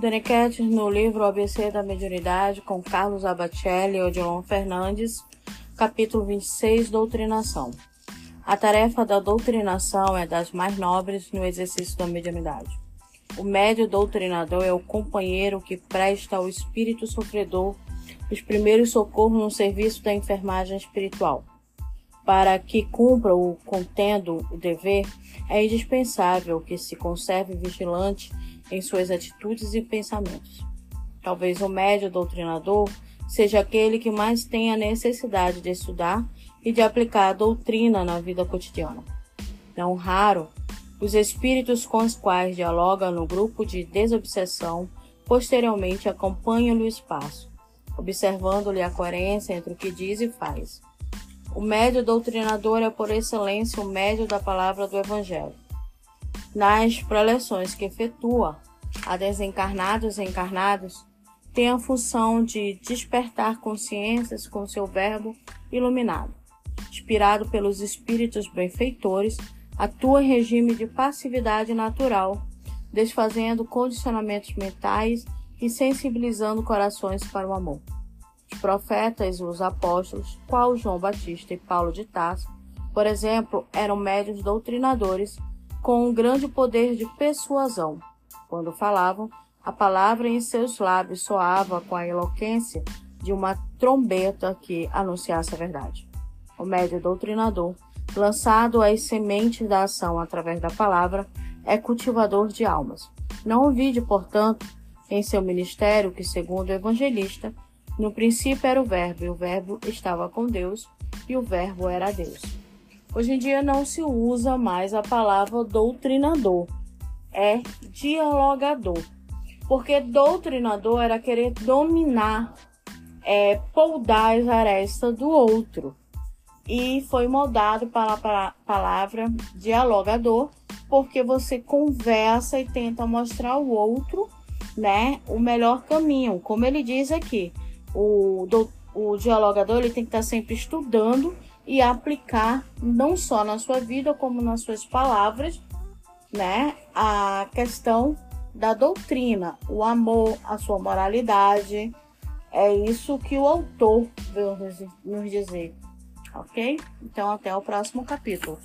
Daniquete no livro ABC da Mediunidade, com Carlos Abatelli e Odilon Fernandes, capítulo 26, Doutrinação. A tarefa da doutrinação é das mais nobres no exercício da mediunidade. O médio doutrinador é o companheiro que presta ao espírito sofredor os primeiros socorros no serviço da enfermagem espiritual. Para que cumpra o contendo o dever, é indispensável que se conserve vigilante em suas atitudes e pensamentos. Talvez o médio doutrinador seja aquele que mais tem a necessidade de estudar e de aplicar a doutrina na vida cotidiana. Não raro, os espíritos com os quais dialoga no grupo de desobsessão posteriormente acompanham-lhe o espaço, observando-lhe a coerência entre o que diz e faz. O médio doutrinador é por excelência o médio da palavra do Evangelho nas preleções que efetua a desencarnados e encarnados, tem a função de despertar consciências com seu verbo iluminado. Inspirado pelos espíritos benfeitores, atua em regime de passividade natural, desfazendo condicionamentos mentais e sensibilizando corações para o amor. Os profetas e os apóstolos, qual João Batista e Paulo de Tarso, por exemplo, eram médios doutrinadores com um grande poder de persuasão. Quando falavam, a palavra em seus lábios soava com a eloquência de uma trombeta que anunciasse a verdade. O médio doutrinador, lançado às sementes da ação através da palavra, é cultivador de almas. Não ouvide, portanto, em seu ministério que, segundo o evangelista, no princípio era o Verbo, e o Verbo estava com Deus, e o Verbo era Deus. Hoje em dia não se usa mais a palavra doutrinador, é dialogador. Porque doutrinador era querer dominar, é, poldar as arestas do outro. E foi moldado para a palavra dialogador, porque você conversa e tenta mostrar ao outro né, o melhor caminho. Como ele diz aqui, o, do, o dialogador ele tem que estar sempre estudando e aplicar não só na sua vida como nas suas palavras, né, a questão da doutrina, o amor, a sua moralidade. É isso que o autor veio nos dizer, ok? Então, até o próximo capítulo.